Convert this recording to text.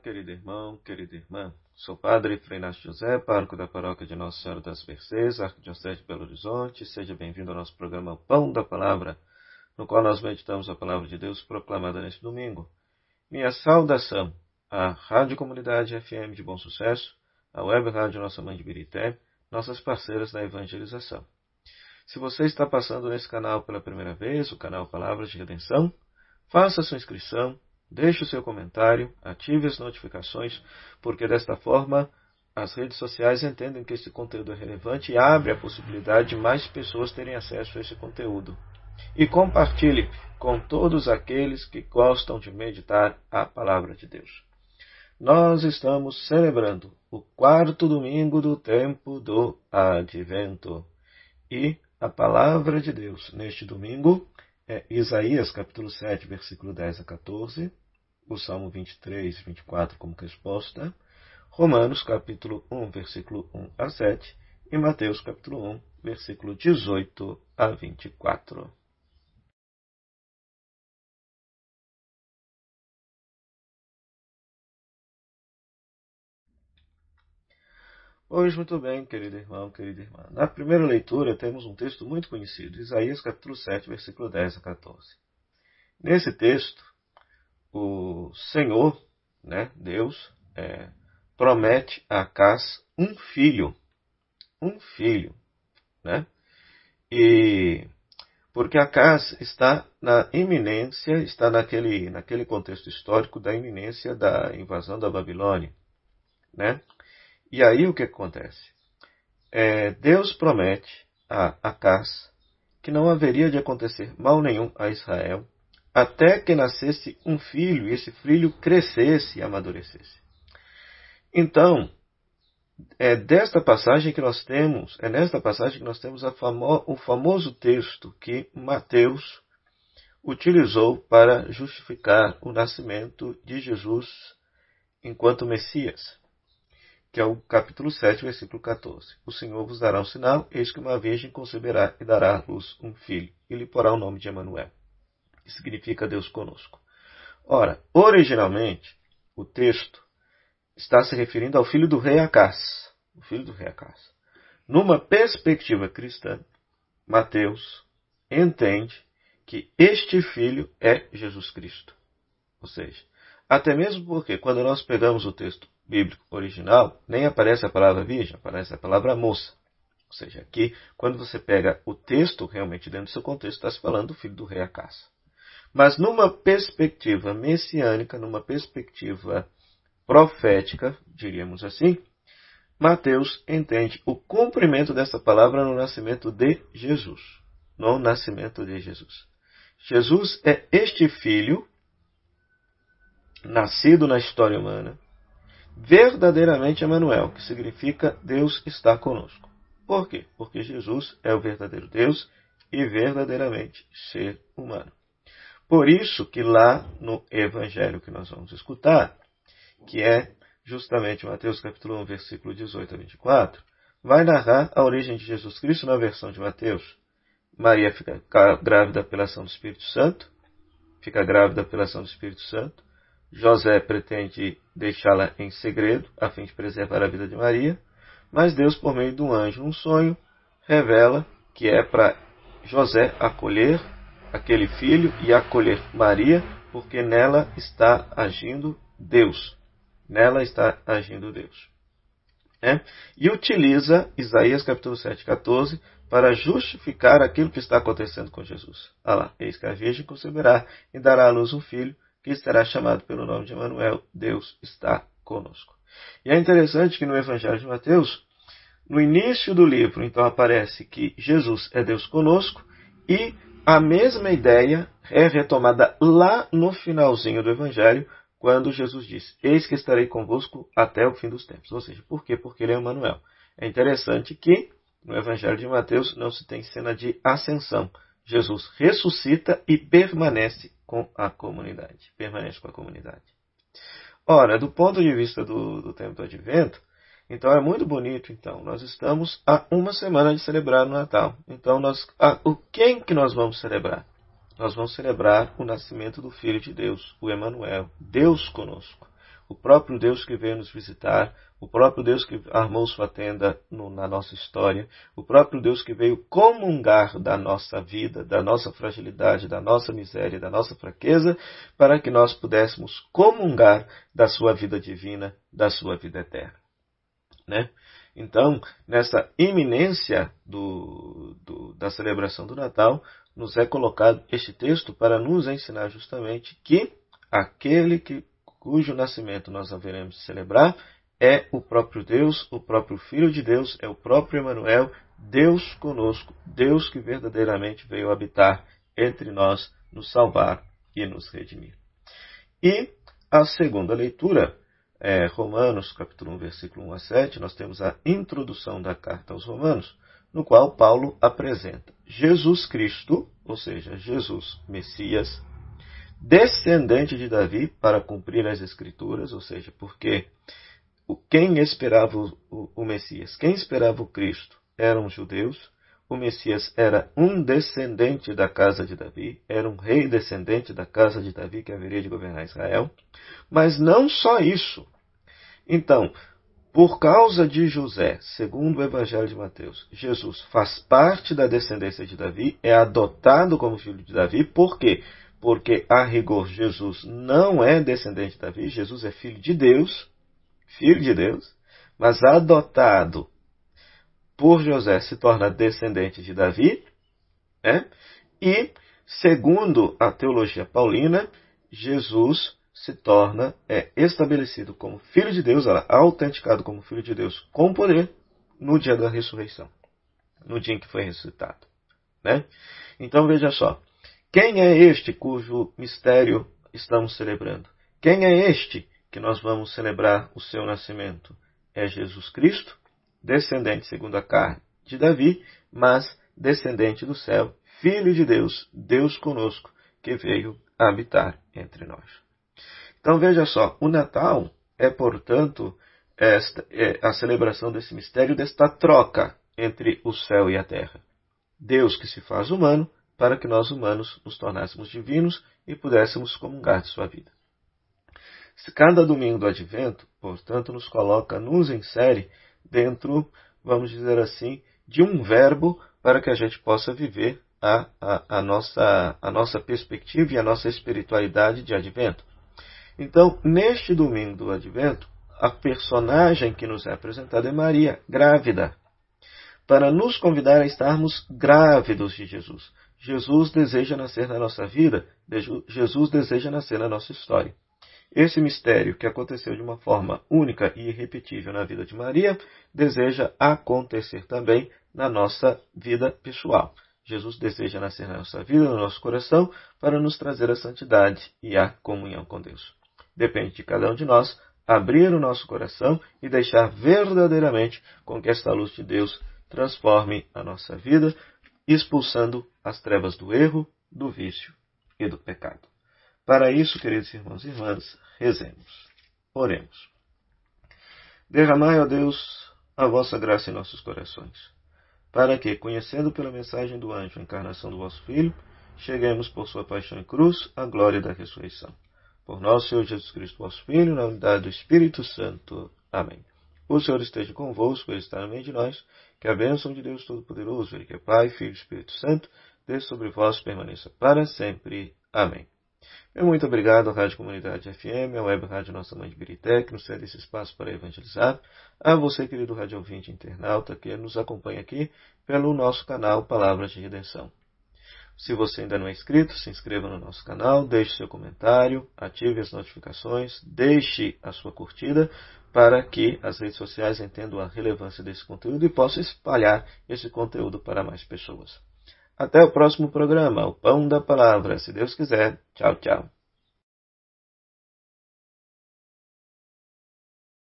Querido irmão, querida irmã. Sou Padre Freinácio José, pároco da paróquia de Nossa Senhora das Mercês, Arquidiocese de Belo Horizonte. Seja bem-vindo ao nosso programa Pão da Palavra, no qual nós meditamos a Palavra de Deus proclamada neste domingo. Minha saudação à Rádio Comunidade FM de Bom Sucesso, à Web Rádio Nossa Mãe de Birité, nossas parceiras na evangelização. Se você está passando nesse canal pela primeira vez, o canal Palavras de Redenção, faça sua inscrição, Deixe o seu comentário, ative as notificações, porque desta forma as redes sociais entendem que esse conteúdo é relevante e abre a possibilidade de mais pessoas terem acesso a esse conteúdo. E compartilhe com todos aqueles que gostam de meditar a palavra de Deus. Nós estamos celebrando o quarto domingo do tempo do Advento. E a palavra de Deus neste domingo é Isaías capítulo 7, versículo 10 a 14, o Salmo 23, 24 como resposta, Romanos capítulo 1, versículo 1 a 7 e Mateus capítulo 1, versículo 18 a 24. Pois muito bem, querido irmão, querida irmã. Na primeira leitura temos um texto muito conhecido, Isaías capítulo 7, versículo 10 a 14. Nesse texto, o Senhor, né, Deus, é, promete a Acás um filho. Um filho. Né? E porque Acás está na iminência, está naquele, naquele contexto histórico da iminência da invasão da Babilônia. Né? E aí o que acontece? É, Deus promete a Acás que não haveria de acontecer mal nenhum a Israel até que nascesse um filho e esse filho crescesse e amadurecesse. Então, é desta passagem que nós temos, é nesta passagem que nós temos famo, o famoso texto que Mateus utilizou para justificar o nascimento de Jesus enquanto Messias, que é o capítulo 7, versículo 14. O Senhor vos dará um sinal, eis que uma virgem conceberá e dará à luz um filho, e lhe porá o nome de Emanuel que significa Deus conosco. Ora, originalmente, o texto está se referindo ao filho do rei Acás. O filho do rei Acás. Numa perspectiva cristã, Mateus entende que este filho é Jesus Cristo. Ou seja, até mesmo porque quando nós pegamos o texto bíblico original, nem aparece a palavra virgem, aparece a palavra moça. Ou seja, aqui, quando você pega o texto realmente dentro do seu contexto, está se falando do filho do rei Acás. Mas numa perspectiva messiânica, numa perspectiva profética, diríamos assim, Mateus entende o cumprimento dessa palavra no nascimento de Jesus. No nascimento de Jesus. Jesus é este filho, nascido na história humana, verdadeiramente Emanuel, que significa Deus está conosco. Por quê? Porque Jesus é o verdadeiro Deus e verdadeiramente ser humano. Por isso que lá no evangelho que nós vamos escutar, que é justamente Mateus capítulo 1, versículo 18 a 24, vai narrar a origem de Jesus Cristo na versão de Mateus. Maria fica grávida pela ação do Espírito Santo, fica grávida pela ação do Espírito Santo. José pretende deixá-la em segredo, a fim de preservar a vida de Maria, mas Deus, por meio de um anjo, um sonho, revela que é para José acolher aquele filho e acolher Maria, porque nela está agindo Deus. Nela está agindo Deus. É? E utiliza Isaías capítulo 7, 14 para justificar aquilo que está acontecendo com Jesus. Ah lá, eis que a Virgem conceberá e dará à luz um filho que será chamado pelo nome de Emanuel. Deus está conosco. E é interessante que no Evangelho de Mateus, no início do livro, então aparece que Jesus é Deus conosco e a mesma ideia é retomada lá no finalzinho do Evangelho, quando Jesus diz: Eis que estarei convosco até o fim dos tempos. Ou seja, por quê? Porque ele é Emmanuel. É interessante que no Evangelho de Mateus não se tem cena de ascensão. Jesus ressuscita e permanece com a comunidade. Permanece com a comunidade. Ora, do ponto de vista do, do tempo do advento, então é muito bonito. Então nós estamos a uma semana de celebrar o Natal. Então nós, a, o quem que nós vamos celebrar? Nós vamos celebrar o nascimento do Filho de Deus, o Emanuel, Deus conosco. o próprio Deus que veio nos visitar, o próprio Deus que armou sua tenda no, na nossa história, o próprio Deus que veio comungar da nossa vida, da nossa fragilidade, da nossa miséria, da nossa fraqueza, para que nós pudéssemos comungar da sua vida divina, da sua vida eterna. Né? Então, nessa iminência do, do, da celebração do Natal, nos é colocado este texto para nos ensinar justamente que aquele que, cujo nascimento nós haveremos celebrar é o próprio Deus, o próprio Filho de Deus, é o próprio Emmanuel, Deus conosco, Deus que verdadeiramente veio habitar entre nós, nos salvar e nos redimir. E a segunda leitura é, Romanos, capítulo 1, versículo 1 a 7, nós temos a introdução da carta aos Romanos, no qual Paulo apresenta Jesus Cristo, ou seja, Jesus Messias, descendente de Davi para cumprir as Escrituras, ou seja, porque quem esperava o, o Messias, quem esperava o Cristo eram os judeus, o Messias era um descendente da casa de Davi, era um rei descendente da casa de Davi que haveria de governar Israel. Mas não só isso. Então, por causa de José, segundo o Evangelho de Mateus, Jesus faz parte da descendência de Davi, é adotado como filho de Davi, por quê? Porque, a rigor, Jesus não é descendente de Davi, Jesus é filho de Deus, filho de Deus, mas adotado por José se torna descendente de Davi, né? e, segundo a teologia paulina, Jesus se torna é, estabelecido como filho de Deus, ela, autenticado como filho de Deus com poder no dia da ressurreição, no dia em que foi ressuscitado. Né? Então veja só, quem é este cujo mistério estamos celebrando? Quem é este que nós vamos celebrar o seu nascimento? É Jesus Cristo, descendente segundo a carne de Davi, mas descendente do céu, filho de Deus, Deus conosco, que veio habitar entre nós. Então veja só, o Natal é, portanto, esta, é a celebração desse mistério, desta troca entre o céu e a terra. Deus que se faz humano para que nós humanos nos tornássemos divinos e pudéssemos comungar de sua vida. Cada domingo do advento, portanto, nos coloca, nos insere dentro, vamos dizer assim, de um verbo para que a gente possa viver a, a, a, nossa, a nossa perspectiva e a nossa espiritualidade de advento. Então, neste domingo do advento, a personagem que nos é apresentada é Maria, grávida, para nos convidar a estarmos grávidos de Jesus. Jesus deseja nascer na nossa vida, Jesus deseja nascer na nossa história. Esse mistério, que aconteceu de uma forma única e irrepetível na vida de Maria, deseja acontecer também na nossa vida pessoal. Jesus deseja nascer na nossa vida, no nosso coração, para nos trazer a santidade e a comunhão com Deus. Depende de cada um de nós abrir o nosso coração e deixar verdadeiramente com que esta luz de Deus transforme a nossa vida, expulsando as trevas do erro, do vício e do pecado. Para isso, queridos irmãos e irmãs, rezemos. Oremos. Derramai, ó Deus, a vossa graça em nossos corações, para que, conhecendo pela mensagem do anjo a encarnação do vosso Filho, cheguemos por sua paixão e cruz à glória da ressurreição por nosso Senhor Jesus Cristo, vosso Filho, na unidade do Espírito Santo. Amém. O Senhor esteja convosco, Ele está no meio de nós. Que a bênção de Deus Todo-Poderoso, Ele que é Pai, Filho e Espírito Santo, desça sobre vós permaneça para sempre. Amém. Meu muito obrigado à Rádio Comunidade FM, à Web Rádio Nossa Mãe de Birité, que nos cede esse espaço para evangelizar. A você, querido rádio ouvinte internauta, que nos acompanha aqui pelo nosso canal Palavras de Redenção. Se você ainda não é inscrito, se inscreva no nosso canal, deixe seu comentário, ative as notificações, deixe a sua curtida para que as redes sociais entendam a relevância desse conteúdo e possam espalhar esse conteúdo para mais pessoas. Até o próximo programa, o Pão da Palavra, se Deus quiser. Tchau, tchau.